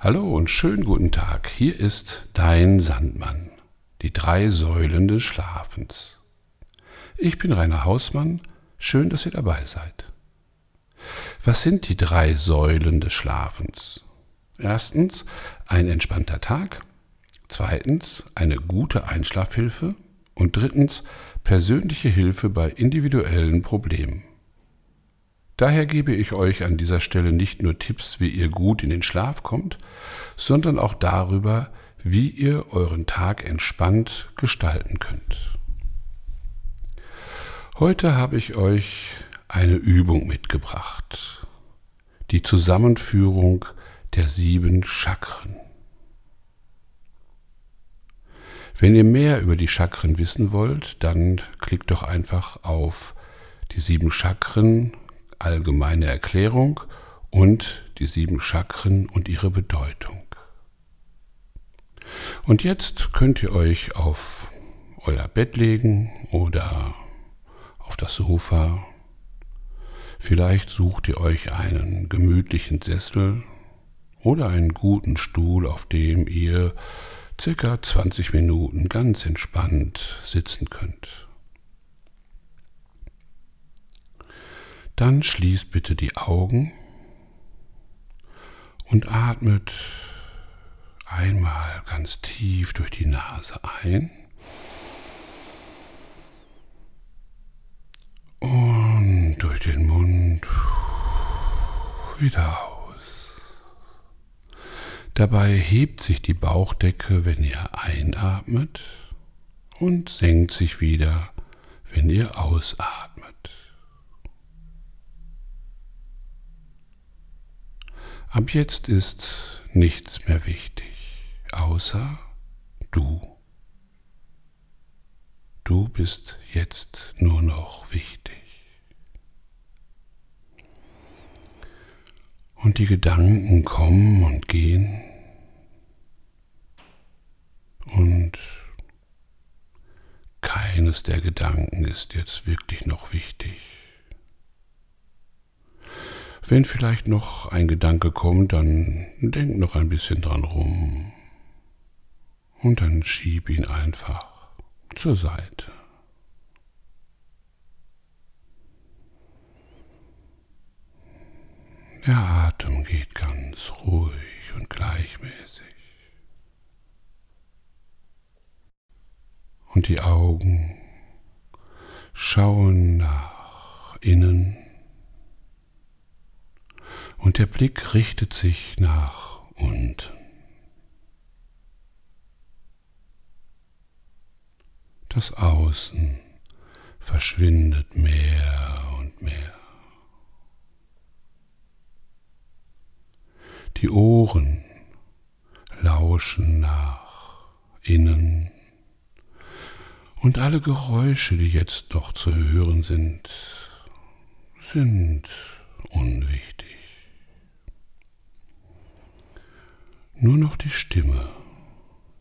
Hallo und schönen guten Tag. Hier ist dein Sandmann, die drei Säulen des Schlafens. Ich bin Rainer Hausmann, schön, dass ihr dabei seid. Was sind die drei Säulen des Schlafens? Erstens ein entspannter Tag, zweitens eine gute Einschlafhilfe und drittens persönliche Hilfe bei individuellen Problemen. Daher gebe ich euch an dieser Stelle nicht nur Tipps, wie ihr gut in den Schlaf kommt, sondern auch darüber, wie ihr euren Tag entspannt gestalten könnt. Heute habe ich euch eine Übung mitgebracht. Die Zusammenführung der sieben Chakren. Wenn ihr mehr über die Chakren wissen wollt, dann klickt doch einfach auf die sieben Chakren allgemeine Erklärung und die sieben Chakren und ihre Bedeutung. Und jetzt könnt ihr euch auf euer Bett legen oder auf das Sofa. Vielleicht sucht ihr euch einen gemütlichen Sessel oder einen guten Stuhl, auf dem ihr circa 20 Minuten ganz entspannt sitzen könnt. Dann schließt bitte die Augen und atmet einmal ganz tief durch die Nase ein und durch den Mund wieder aus. Dabei hebt sich die Bauchdecke, wenn ihr einatmet und senkt sich wieder, wenn ihr ausatmet. Ab jetzt ist nichts mehr wichtig, außer du. Du bist jetzt nur noch wichtig. Und die Gedanken kommen und gehen. Und keines der Gedanken ist jetzt wirklich noch wichtig. Wenn vielleicht noch ein Gedanke kommt, dann denk noch ein bisschen dran rum und dann schieb ihn einfach zur Seite. Der Atem geht ganz ruhig und gleichmäßig. Und die Augen schauen nach innen und der Blick richtet sich nach unten. Das Außen verschwindet mehr und mehr. Die Ohren lauschen nach innen und alle Geräusche, die jetzt noch zu hören sind, sind unwichtig. Nur noch die Stimme,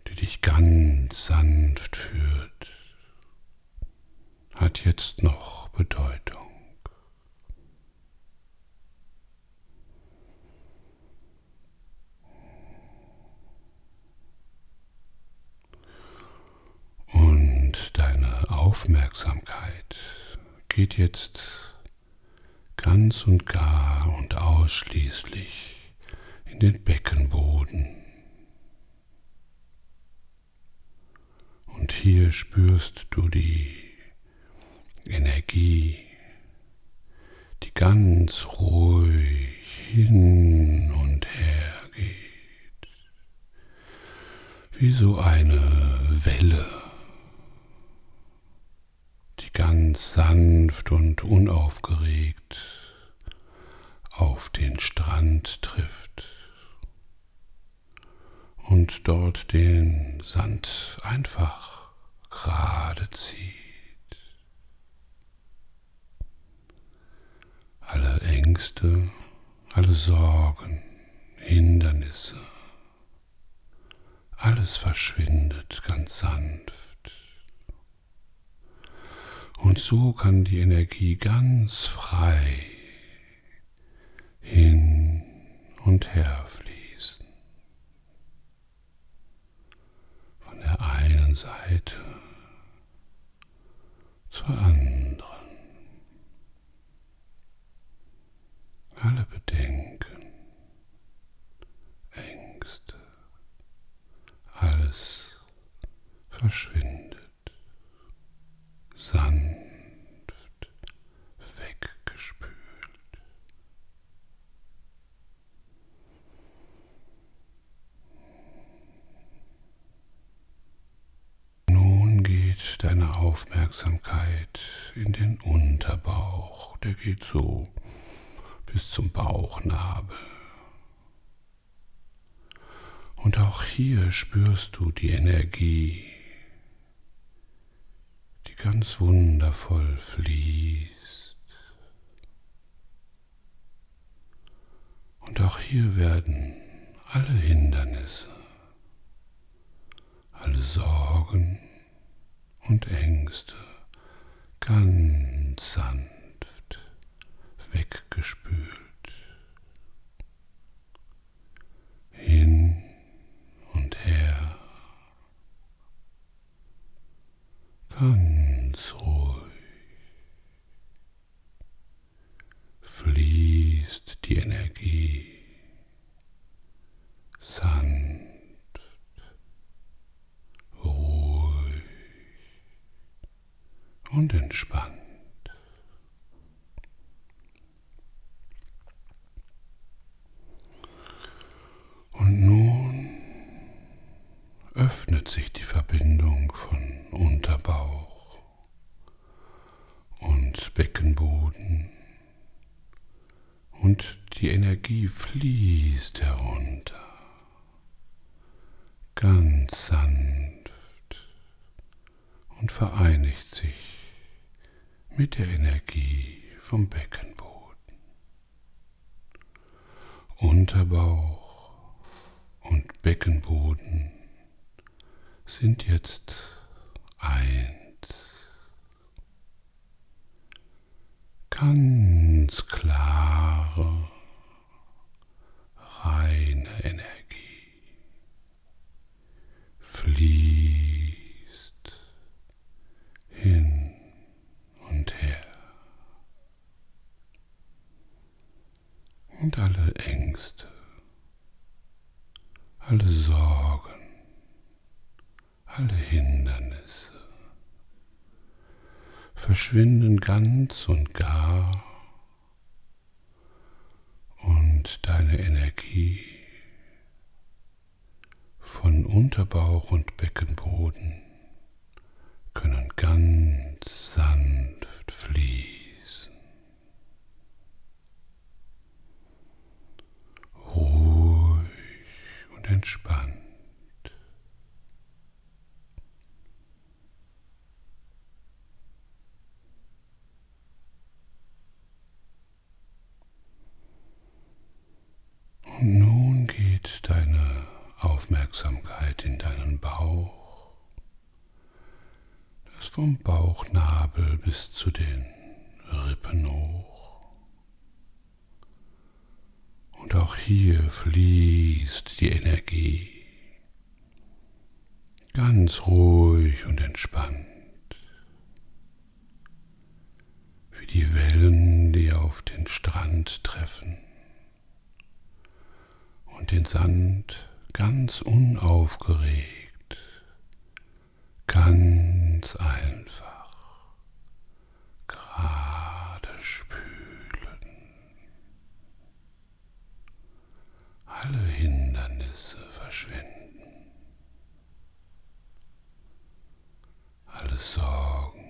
die dich ganz sanft führt, hat jetzt noch Bedeutung. Und deine Aufmerksamkeit geht jetzt ganz und gar und ausschließlich in den Beckenboden. Und hier spürst du die Energie, die ganz ruhig hin und her geht, wie so eine Welle, die ganz sanft und unaufgeregt auf den Strand trifft und dort den Sand einfach gerade zieht. Alle Ängste, alle Sorgen, Hindernisse, alles verschwindet ganz sanft. Und so kann die Energie ganz frei hin und her fließen. Seite zur anderen. Alle Bedenken, Ängste, alles verschwindet, sanft weggespült. Nun geht deine Aufmerksamkeit in den Unterbauch, der geht so bis zum Bauchnabel. Und auch hier spürst du die Energie, die ganz wundervoll fließt. Und auch hier werden alle Hindernisse, alle Sorgen und Ängste ganz sanft weggespült. Hin und her. Ganz ruhig fließt die Energie sanft, ruhig und entspannt. Und nun öffnet sich die Verbindung von Unterbauch und Beckenboden und die Energie fließt herunter, ganz sanft und vereinigt sich mit der Energie vom Beckenboden. Unterbauch und Beckenboden sind jetzt eins. Ganz klare, reine Energie fließt hin und her. Und alle Ängste, alle Sorgen, alle Hindernisse verschwinden ganz und gar und deine Energie Unterbauch und Beckenboden können ganz sanft fließen. Ruhig und entspannt. Und nun geht deine Aufmerksamkeit in deinen Bauch, das vom Bauchnabel bis zu den Rippen hoch. Und auch hier fließt die Energie. Ganz ruhig und entspannt, wie die Wellen, die auf den Strand treffen. Und den Sand ganz unaufgeregt, ganz einfach gerade spülen. Alle Hindernisse verschwinden, alle Sorgen,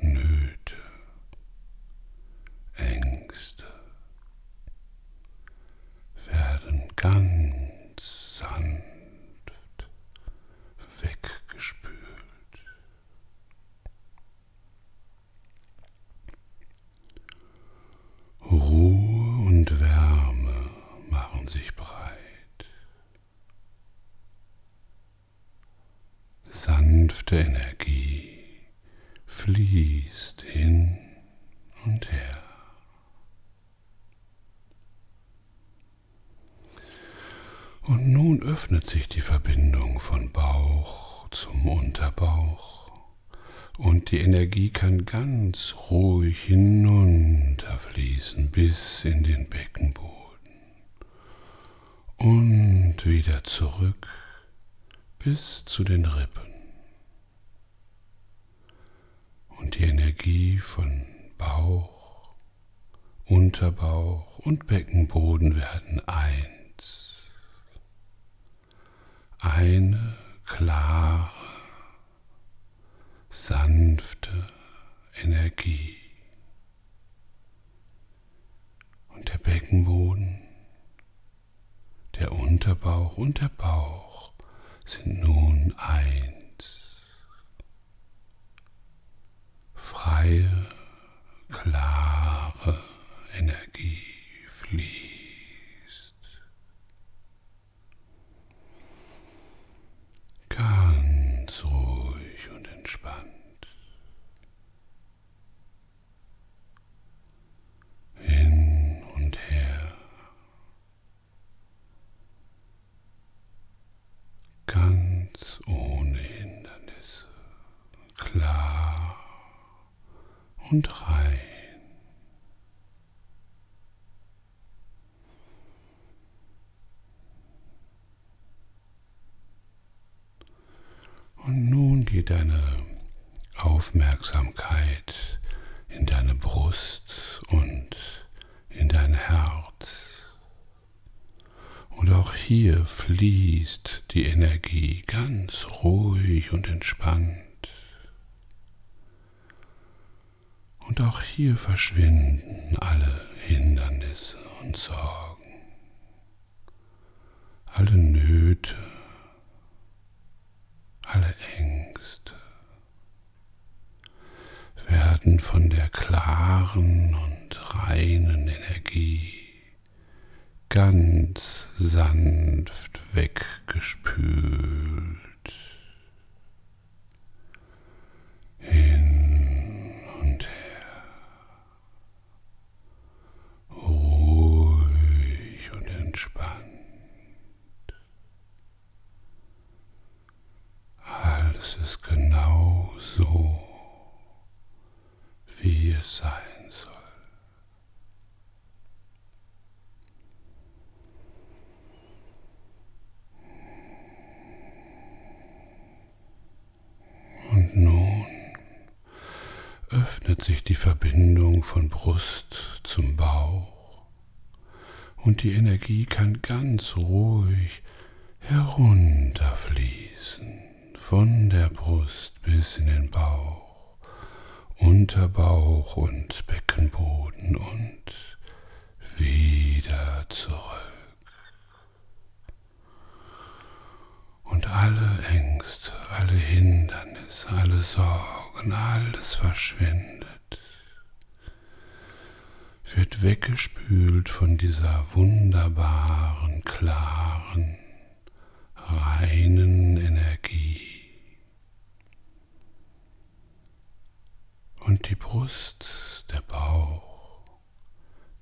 Nöte, Ängste werden ganz sanft weggespült. Ruhe und Wärme machen sich breit. Sanfte Energie fließt hin und her. Und nun öffnet sich die Verbindung von Bauch zum Unterbauch und die Energie kann ganz ruhig hinunterfließen bis in den Beckenboden und wieder zurück bis zu den Rippen. Und die Energie von Bauch, Unterbauch und Beckenboden werden eins. Eine klare, sanfte Energie. Und der Beckenboden, der Unterbauch und der Bauch sind nun eins. freie, klare Energie fließt. Ganz ruhig und entspannt. Hin und her. Ganz ohne Hindernisse. Klar und rein. Und nun geht deine Aufmerksamkeit in deine Brust und in dein Herz. Und auch hier fließt die Energie ganz ruhig und entspannt. Und auch hier verschwinden alle Hindernisse und Sorgen, alle Nöte, alle Ängste werden von der klaren und reinen Energie ganz sanft weggespült. öffnet sich die Verbindung von Brust zum Bauch und die Energie kann ganz ruhig herunterfließen von der Brust bis in den Bauch, Unterbauch und Beckenboden und wieder zurück. Und alle Ängste, alle Hindernisse, alle Sorgen, alles verschwindet, wird weggespült von dieser wunderbaren, klaren, reinen Energie. Und die Brust, der Bauch,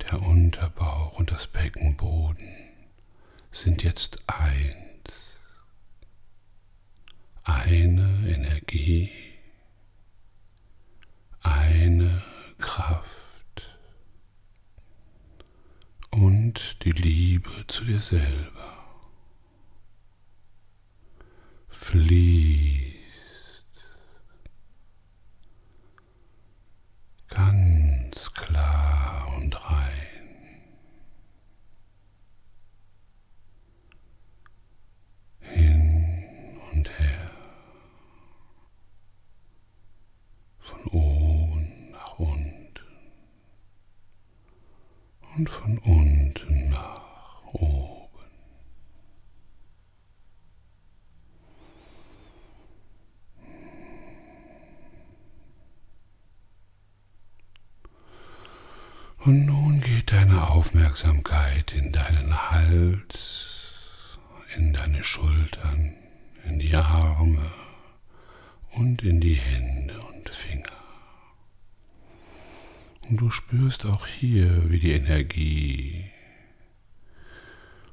der Unterbauch und das Beckenboden sind jetzt eins. Eine Energie eine Kraft und die Liebe zu dir selber. Fließt ganz klar und rein. Hin und her von oben. und von unten nach oben. Und nun geht deine Aufmerksamkeit in deinen Hals, in deine Schultern, in die Arme und in die Hände und Finger. Und du spürst auch hier, wie die Energie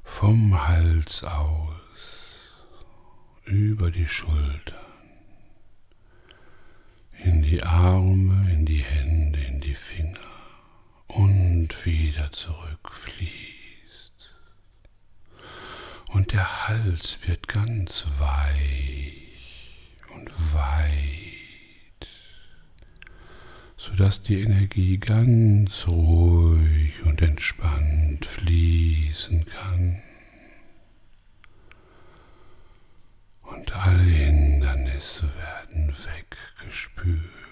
vom Hals aus, über die Schultern, in die Arme, in die Hände, und wieder zurückfließt. Und der Hals wird ganz weich und weit, sodass die Energie ganz ruhig und entspannt fließen kann. Und alle Hindernisse werden weggespült.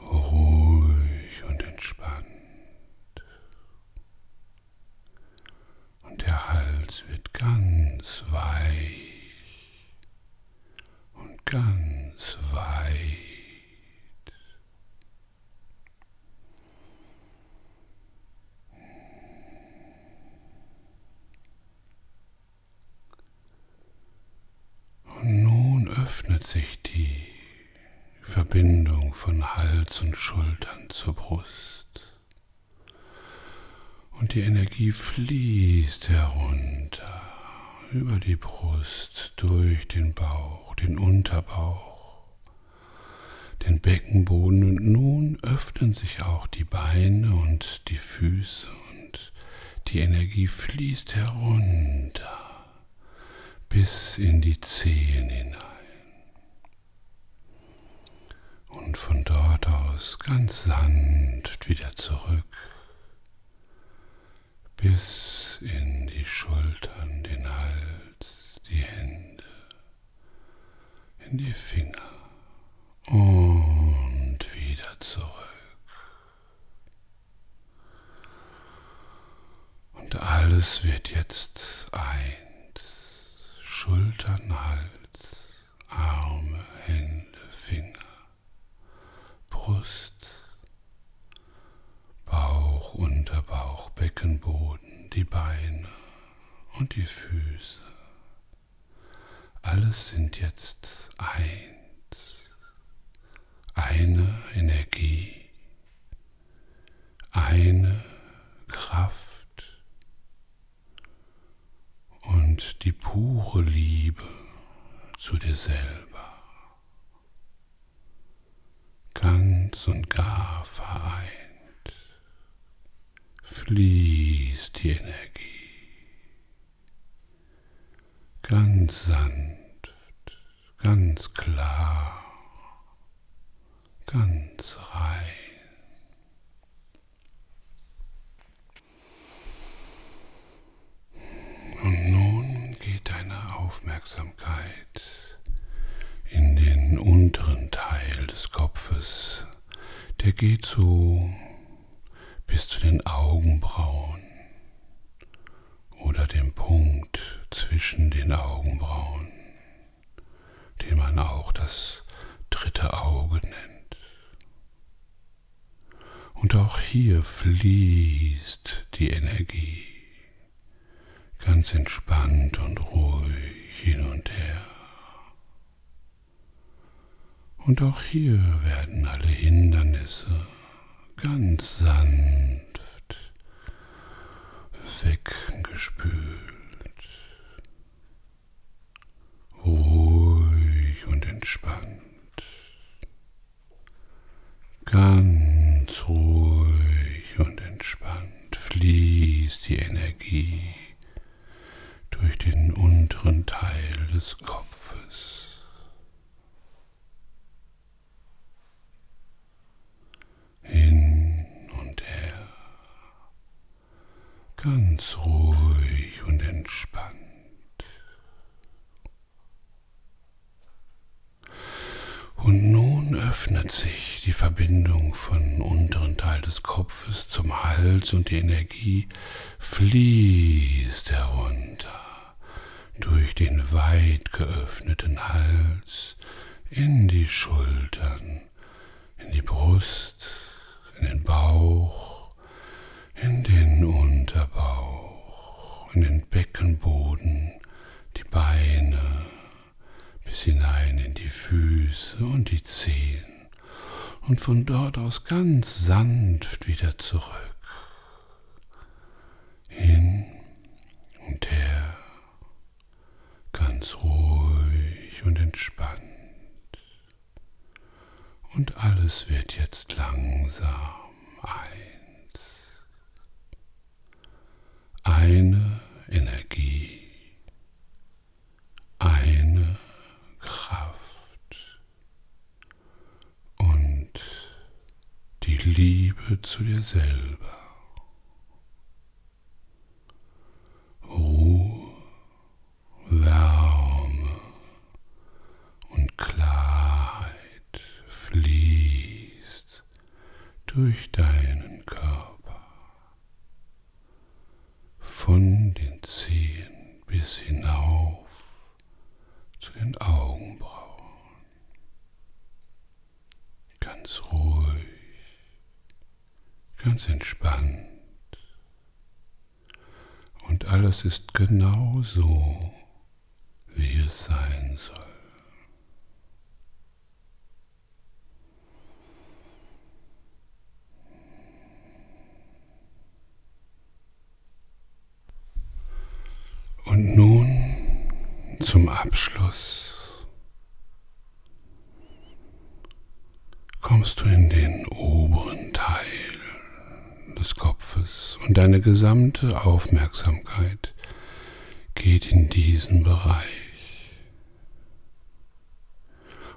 Ruhig und entspannt. Und der Hals wird ganz weich und ganz weit. Und nun öffnet sich die Verbindung von Und Schultern zur Brust. Und die Energie fließt herunter über die Brust, durch den Bauch, den Unterbauch, den Beckenboden und nun öffnen sich auch die Beine und die Füße und die Energie fließt herunter bis in die Zehen hinein. Und von dort aus ganz sanft wieder zurück bis in die Schultern, den Hals, die Hände, in die Finger und wieder zurück. Und alles wird jetzt eins. Schultern, Hals, Arme, Hände, Finger, Brust, Bauch, Unterbauch, Beckenboden, die Beine und die Füße. Alles sind jetzt eins. Eine Energie, eine Kraft und die pure Liebe zu dir selber ganz und gar vereint. Fließt die Energie. Ganz sanft, ganz klar, ganz rein. Und nun geht deine Aufmerksamkeit in den unteren Teil des Kopfes. Der geht so bis zu den Augenbrauen oder dem Punkt zwischen den Augenbrauen, den man auch das dritte Auge nennt. Und auch hier fließt die Energie ganz entspannt und ruhig hin und her. Und auch hier werden alle Hindernisse ganz sanft weggespült. Ruhig und entspannt. Ganz ruhig und entspannt fließt die Energie durch den unteren Teil des Kopfes. Hin und her, ganz ruhig und entspannt. Und nun öffnet sich die Verbindung von unteren Teil des Kopfes zum Hals und die Energie fließt herunter durch den weit geöffneten Hals in die Schultern, in die Brust, in den Bauch, in den Unterbauch, in den Beckenboden, die Beine, bis hinein in die Füße und die Zehen und von dort aus ganz sanft wieder zurück. Hin und her, ganz ruhig und entspannt. Und alles wird jetzt langsam eins. Eine Energie, eine Kraft und die Liebe zu dir selber. durch deinen Körper, von den Zehen bis hinauf zu den Augenbrauen. Ganz ruhig, ganz entspannt. Und alles ist genau so, wie es sein soll. Und nun zum Abschluss kommst du in den oberen Teil des Kopfes und deine gesamte Aufmerksamkeit geht in diesen Bereich.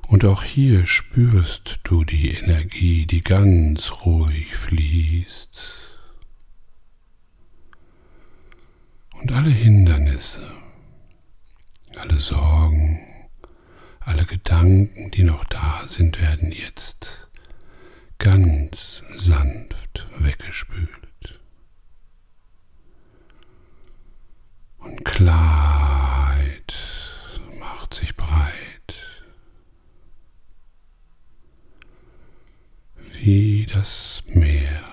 Und auch hier spürst du die Energie, die ganz ruhig fließt Und alle Hindernisse, alle Sorgen, alle Gedanken, die noch da sind, werden jetzt ganz sanft weggespült. Und Klarheit macht sich breit, wie das Meer,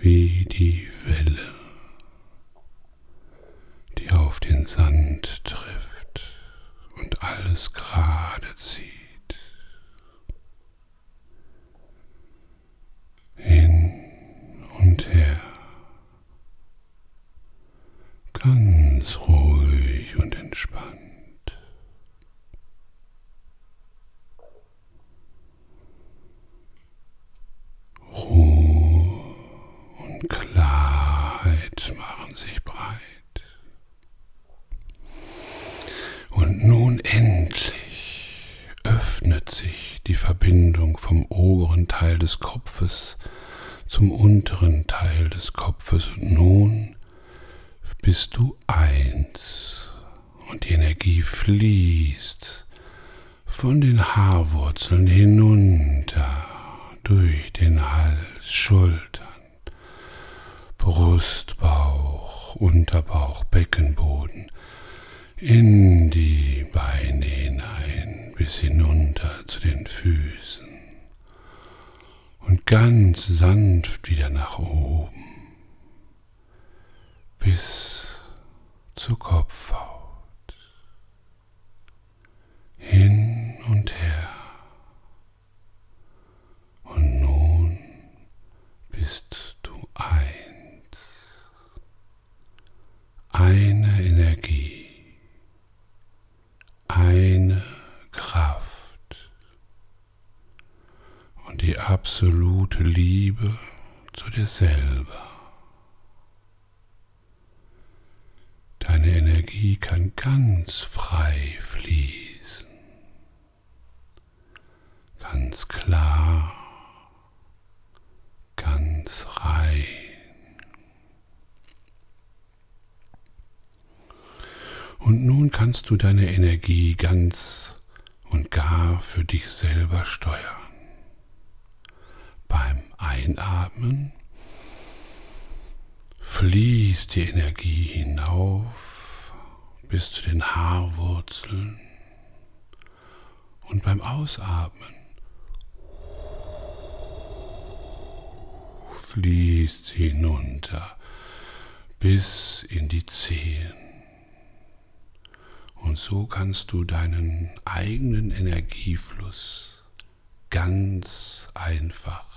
wie die Welle die auf den Sand trifft und alles gerade zieht. Hin und her. Ganz ruhig und entspannt. Ruhe und Klarheit machen sich breit. Und nun endlich öffnet sich die Verbindung vom oberen Teil des Kopfes zum unteren Teil des Kopfes und nun bist du eins und die Energie fließt von den Haarwurzeln hinunter durch den Hals, Schultern, Brust, Bauch, Unterbauch, Beckenboden in die Beine hinein bis hinunter zu den Füßen. Und ganz sanft wieder nach oben bis zur Kopfhaut. Hin und her. Und nun bist du eins. Eine Energie eine Kraft und die absolute Liebe zu dir selber. Deine Energie kann ganz frei fließen, ganz klar, ganz rein. Und nun kannst du deine Energie ganz und gar für dich selber steuern. Beim Einatmen fließt die Energie hinauf bis zu den Haarwurzeln und beim Ausatmen fließt sie hinunter bis in die Zehen. Und so kannst du deinen eigenen Energiefluss ganz einfach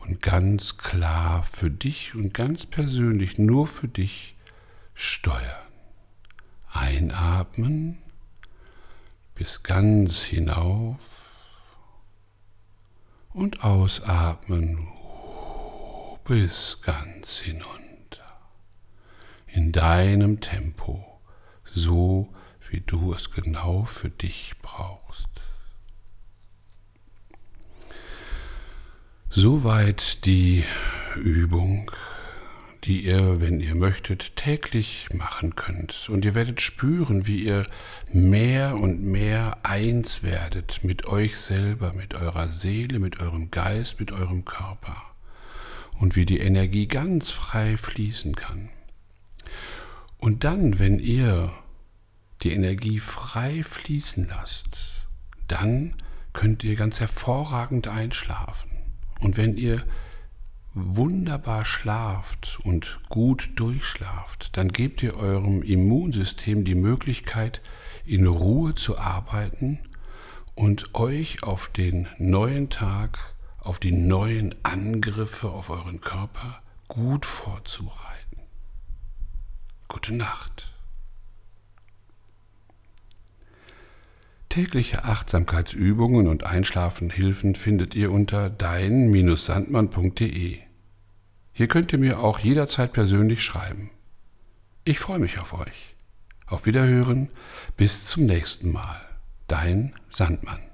und ganz klar für dich und ganz persönlich nur für dich steuern. Einatmen bis ganz hinauf und ausatmen bis ganz hinunter. In deinem Tempo, so wie du es genau für dich brauchst. Soweit die Übung, die ihr, wenn ihr möchtet, täglich machen könnt. Und ihr werdet spüren, wie ihr mehr und mehr eins werdet mit euch selber, mit eurer Seele, mit eurem Geist, mit eurem Körper. Und wie die Energie ganz frei fließen kann. Und dann, wenn ihr die Energie frei fließen lasst, dann könnt ihr ganz hervorragend einschlafen. Und wenn ihr wunderbar schlaft und gut durchschlaft, dann gebt ihr eurem Immunsystem die Möglichkeit, in Ruhe zu arbeiten und euch auf den neuen Tag, auf die neuen Angriffe auf euren Körper gut vorzubereiten. Gute Nacht. Tägliche Achtsamkeitsübungen und Einschlafenhilfen findet ihr unter dein-sandmann.de. Hier könnt ihr mir auch jederzeit persönlich schreiben. Ich freue mich auf euch. Auf Wiederhören, bis zum nächsten Mal. Dein Sandmann.